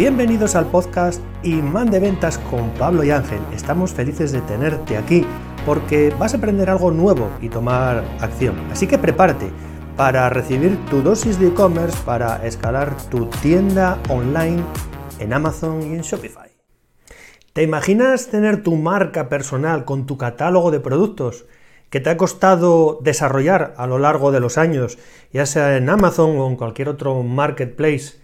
Bienvenidos al podcast Imán de Ventas con Pablo y Ángel. Estamos felices de tenerte aquí porque vas a aprender algo nuevo y tomar acción. Así que prepárate para recibir tu dosis de e-commerce para escalar tu tienda online en Amazon y en Shopify. ¿Te imaginas tener tu marca personal con tu catálogo de productos que te ha costado desarrollar a lo largo de los años, ya sea en Amazon o en cualquier otro marketplace?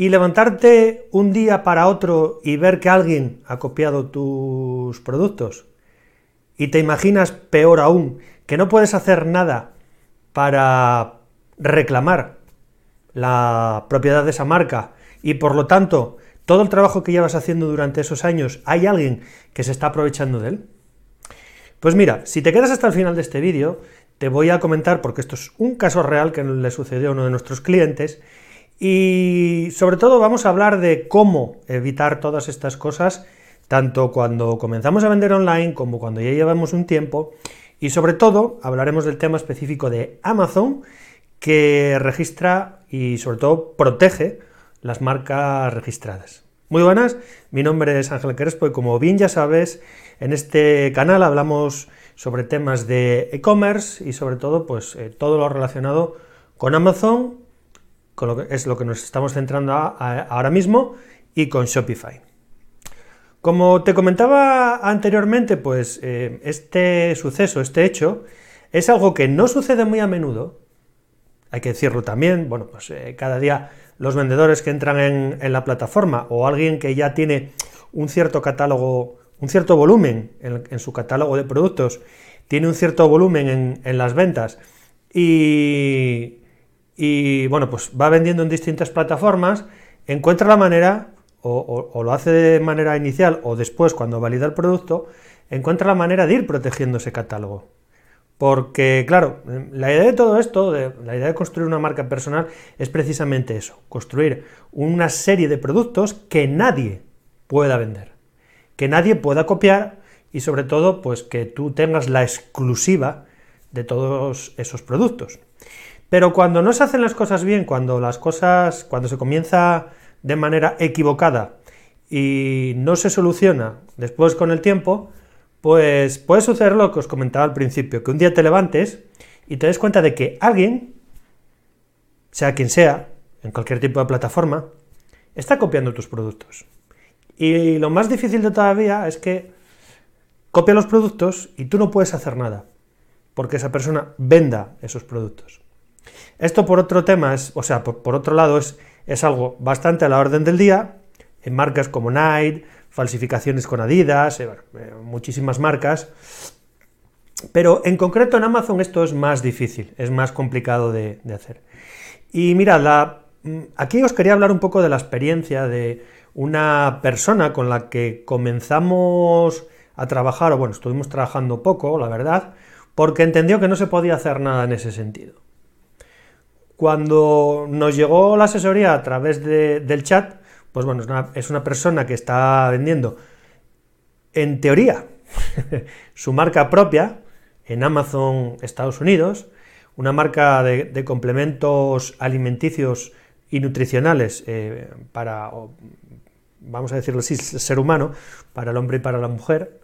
Y levantarte un día para otro y ver que alguien ha copiado tus productos y te imaginas peor aún, que no puedes hacer nada para reclamar la propiedad de esa marca y por lo tanto todo el trabajo que llevas haciendo durante esos años hay alguien que se está aprovechando de él? Pues mira, si te quedas hasta el final de este vídeo, te voy a comentar, porque esto es un caso real que le sucedió a uno de nuestros clientes, y sobre todo vamos a hablar de cómo evitar todas estas cosas, tanto cuando comenzamos a vender online como cuando ya llevamos un tiempo. Y sobre todo hablaremos del tema específico de Amazon, que registra y sobre todo protege las marcas registradas. Muy buenas, mi nombre es Ángel Crespo y como bien ya sabes, en este canal hablamos sobre temas de e-commerce y sobre todo pues eh, todo lo relacionado con Amazon es lo que nos estamos centrando ahora mismo, y con Shopify. Como te comentaba anteriormente, pues eh, este suceso, este hecho, es algo que no sucede muy a menudo, hay que decirlo también, bueno, pues eh, cada día los vendedores que entran en, la plataforma o alguien que ya tiene un cierto catálogo, un cierto volumen en, su catálogo de productos, tiene un cierto volumen en las ventas y, y bueno, pues va vendiendo en distintas plataformas, encuentra la manera, o, lo hace de manera inicial o después cuando valida el producto, encuentra la manera de ir protegiendo ese catálogo. Porque, claro, la idea de todo esto, la idea de construir una marca personal, es precisamente eso, construir una serie de productos que nadie pueda vender, que nadie pueda copiar y sobre todo, pues que tú tengas la exclusiva de todos esos productos. Pero cuando no se hacen las cosas bien, cuando las cosas, cuando se comienza de manera equivocada y no se soluciona después con el tiempo, pues puede suceder lo que os comentaba al principio, que un día te levantes y te des cuenta de que alguien, sea quien sea, en cualquier tipo de plataforma, está copiando tus productos. Y lo más difícil de todavía es que copia los productos y tú no puedes hacer nada, porque esa persona venda esos productos. Esto por otro tema, es, o sea, por, otro lado, es, es, algo bastante a la orden del día, en marcas como Nike, falsificaciones con Adidas, eh, eh, muchísimas marcas, pero en concreto en Amazon esto es más difícil, es más complicado de, hacer. Y mirad, mm, aquí os quería hablar un poco de la experiencia de una persona con la que comenzamos a trabajar, o bueno, estuvimos trabajando poco, la verdad, porque entendió que no se podía hacer nada en ese sentido. Cuando nos llegó la asesoría a través del chat, pues bueno, es una, persona que está vendiendo, en teoría, su marca propia en Amazon Estados Unidos, una marca de, complementos alimenticios y nutricionales eh, para, vamos a decirlo así, ser humano, para el hombre y para la mujer.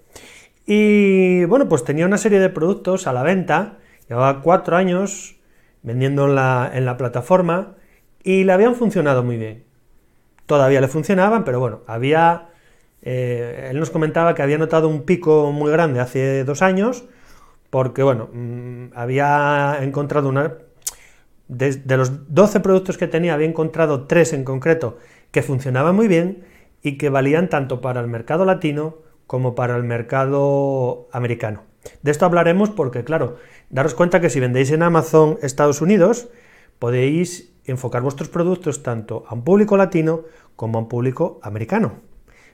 Y bueno, pues tenía una serie de productos a la venta, llevaba cuatro años vendiendo en la, plataforma y le habían funcionado muy bien. Todavía le funcionaban, pero bueno, había... Eh, él nos comentaba que había notado un pico muy grande hace dos años, porque bueno, mm, había encontrado una... De, de, los 12 productos que tenía, había encontrado tres en concreto que funcionaban muy bien y que valían tanto para el mercado latino como para el mercado americano. De esto hablaremos porque, claro, daros cuenta que si vendéis en Amazon Estados Unidos, podéis enfocar vuestros productos tanto a un público latino como a un público americano.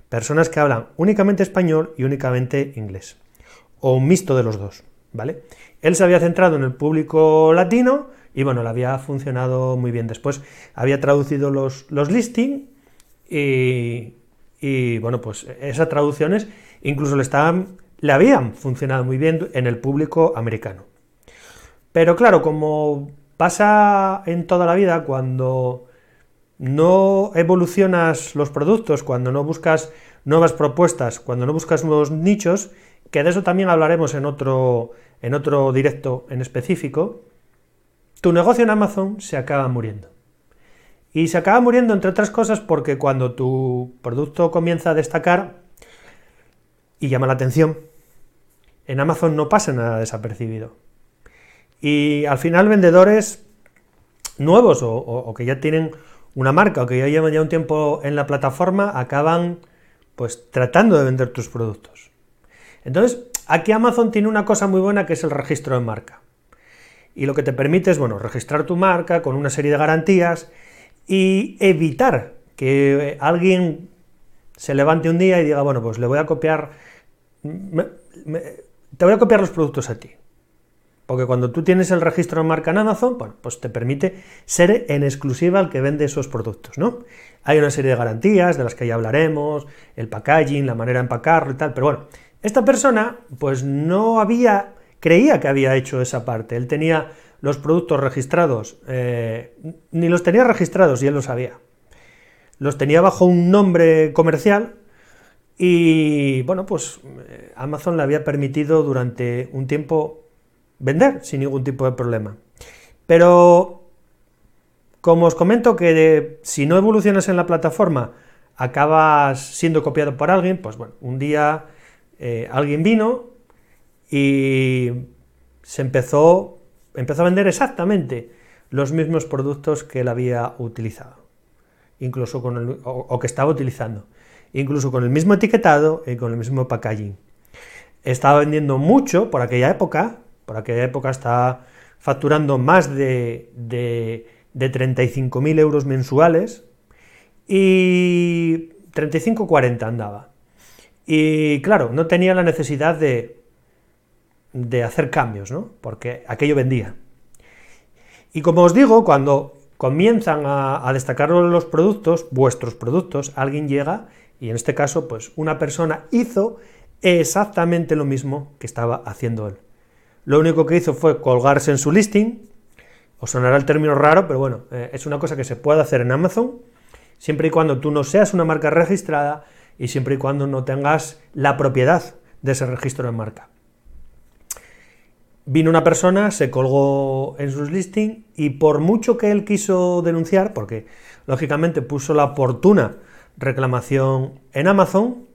Personas que hablan únicamente español y únicamente inglés. O un mixto de los dos, ¿vale? Él se había centrado en el público latino y bueno, le había funcionado muy bien. Después había traducido los, los listings y, y bueno, pues esas traducciones incluso le estaban le habían funcionado muy bien en el público americano. Pero claro, como pasa en toda la vida, cuando no evolucionas los productos, cuando no buscas nuevas propuestas, cuando no buscas nuevos nichos, que de eso también hablaremos en otro, en otro directo en específico, tu negocio en Amazon se acaba muriendo. Y se acaba muriendo, entre otras cosas, porque cuando tu producto comienza a destacar y llama la atención, en Amazon no pasa nada desapercibido. Y al final vendedores nuevos o, que ya tienen una marca o que ya llevan ya un tiempo en la plataforma acaban pues tratando de vender tus productos. Entonces, aquí Amazon tiene una cosa muy buena que es el registro de marca. Y lo que te permite es, bueno, registrar tu marca con una serie de garantías y evitar que alguien se levante un día y diga, bueno, pues le voy a copiar, te voy a copiar los productos a ti. Porque cuando tú tienes el registro de marca en Amazon, bueno, pues te permite ser en exclusiva el que vende esos productos, ¿no? Hay una serie de garantías de las que ya hablaremos, el packaging, la manera de empacarlo y tal, pero bueno, esta persona pues no había, creía que había hecho esa parte, él tenía los productos registrados, eh, ni los tenía registrados y él lo sabía. Los tenía bajo un nombre comercial y bueno, pues eh, Amazon le había permitido durante un tiempo vender sin ningún tipo de problema. Pero como os comento que si no evolucionas en la plataforma acabas siendo copiado por alguien, pues bueno, un día eh, alguien vino y se empezó empezó a vender exactamente los mismos productos que él había utilizado, incluso con el, o, que estaba utilizando, incluso con el mismo etiquetado y con el mismo packaging. Estaba vendiendo mucho por aquella época, por aquella época estaba facturando más de, de, de 35.000 euros mensuales y 35-40 andaba. Y claro, no tenía la necesidad de, de hacer cambios, ¿no? Porque aquello vendía. Y como os digo, cuando comienzan a, destacar los productos, vuestros productos, alguien llega y en este caso, pues una persona hizo exactamente lo mismo que estaba haciendo él. Lo único que hizo fue colgarse en su listing, os sonará el término raro, pero bueno, eh, es una cosa que se puede hacer en Amazon, siempre y cuando tú no seas una marca registrada y siempre y cuando no tengas la propiedad de ese registro de marca. Vino una persona, se colgó en sus listings y por mucho que él quiso denunciar, porque lógicamente puso la oportuna reclamación en Amazon,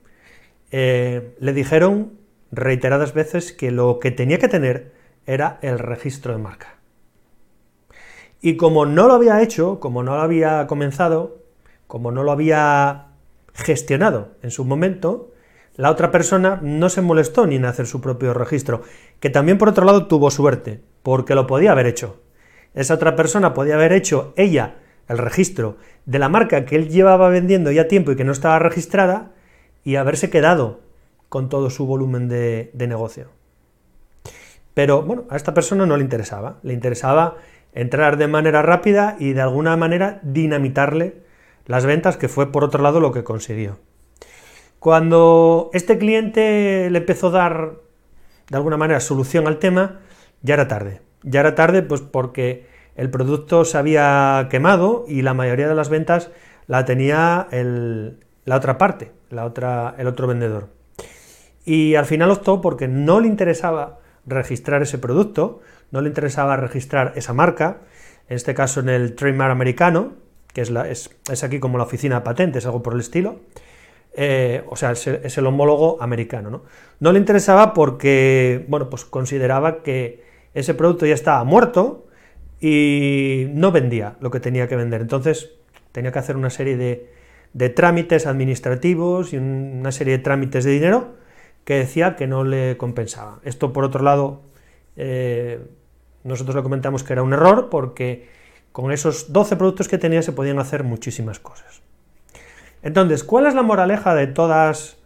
eh, le dijeron reiteradas veces que lo que tenía que tener era el registro de marca. Y como no lo había hecho, como no lo había comenzado, como no lo había gestionado en su momento, la otra persona no se molestó ni en hacer su propio registro, que también por otro lado tuvo suerte, porque lo podía haber hecho. Esa otra persona podía haber hecho ella el registro de la marca que él llevaba vendiendo ya tiempo y que no estaba registrada y haberse quedado con todo su volumen de, negocio. Pero bueno, a esta persona no le interesaba, le interesaba entrar de manera rápida y de alguna manera dinamitarle las ventas, que fue por otro lado lo que consiguió. Cuando este cliente le empezó a dar, de alguna manera, solución al tema, ya era tarde. Ya era tarde pues porque el producto se había quemado y la mayoría de las ventas la tenía la otra parte, la otra, el otro vendedor. Y al final optó porque no le interesaba registrar ese producto, no le interesaba registrar esa marca, en este caso en el trademark americano, que es, la, es, es aquí como la oficina de patentes, algo por el estilo, eh, o sea, es el, homólogo americano. ¿no? no le interesaba porque, bueno, pues consideraba que ese producto ya estaba muerto y no vendía lo que tenía que vender. Entonces tenía que hacer una serie de, trámites administrativos y una serie de trámites de dinero que decía que no le compensaba. Esto, por otro lado, eh, nosotros le comentamos que era un error porque con esos 12 productos que tenía se podían hacer muchísimas cosas. Entonces, ¿cuál es la moraleja de todas,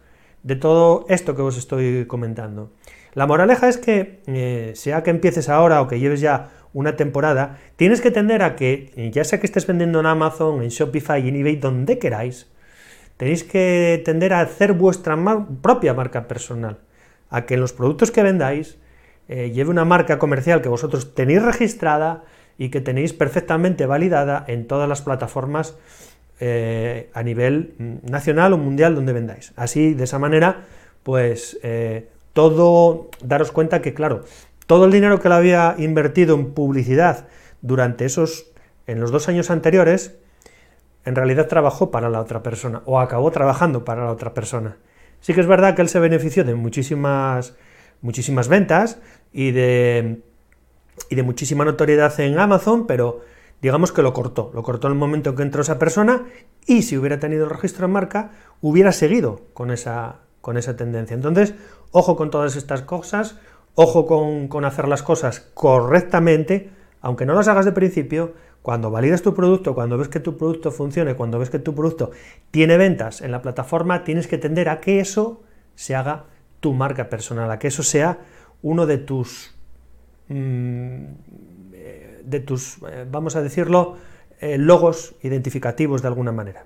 de todo esto que os estoy comentando? La moraleja es que, eh, sea que empieces ahora o que lleves ya una temporada, tienes que tender a que, ya sea que estés vendiendo en Amazon, en Shopify, en eBay, donde queráis, tenéis que tender a hacer vuestra propia marca personal, a que en los productos que vendáis eh, lleve una marca comercial que vosotros tenéis registrada y que tenéis perfectamente validada en todas las plataformas eh, a nivel mm, nacional o mundial donde vendáis. Así, de esa manera, pues eh, todo, daros cuenta que, claro, todo el dinero que le había invertido en publicidad durante esos, en los dos años anteriores, en realidad trabajó para la otra persona o acabó trabajando para la otra persona. Sí que es verdad que él se benefició de muchísimas, muchísimas ventas y de, y de muchísima notoriedad en Amazon, pero digamos que lo cortó, lo cortó en el momento en que entró esa persona y si hubiera tenido el registro de marca, hubiera seguido con esa, con esa tendencia. Entonces, ojo con todas estas cosas, ojo con, con hacer las cosas correctamente, aunque no las hagas de principio, cuando validas tu producto, cuando ves que tu producto funcione, cuando ves que tu producto tiene ventas en la plataforma, tienes que tender a que eso se haga tu marca personal, a que eso sea uno de tus, mm, de tus, eh, vamos a decirlo, eh, logos identificativos de alguna manera.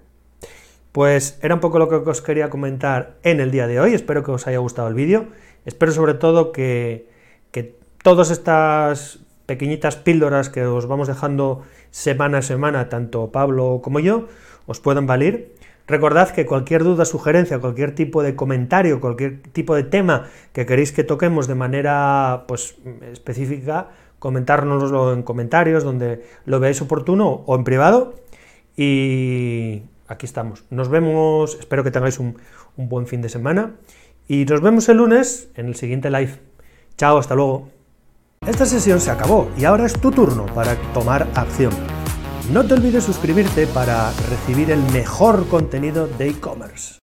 Pues era un poco lo que os quería comentar en el día de hoy, espero que os haya gustado el vídeo, espero sobre todo que, que todas estas pequeñitas píldoras que os vamos dejando semana a semana, tanto Pablo como yo, os puedan valer. Recordad que cualquier duda, sugerencia, cualquier tipo de comentario, cualquier tipo de tema que queréis que toquemos de manera pues, específica, comentárnoslo en comentarios donde lo veáis oportuno o en privado. Y aquí estamos. Nos vemos, espero que tengáis un, un buen fin de semana. Y nos vemos el lunes en el siguiente live. Chao, hasta luego. Esta sesión se acabó y ahora es tu turno para tomar acción. No te olvides suscribirte para recibir el mejor contenido de e-commerce.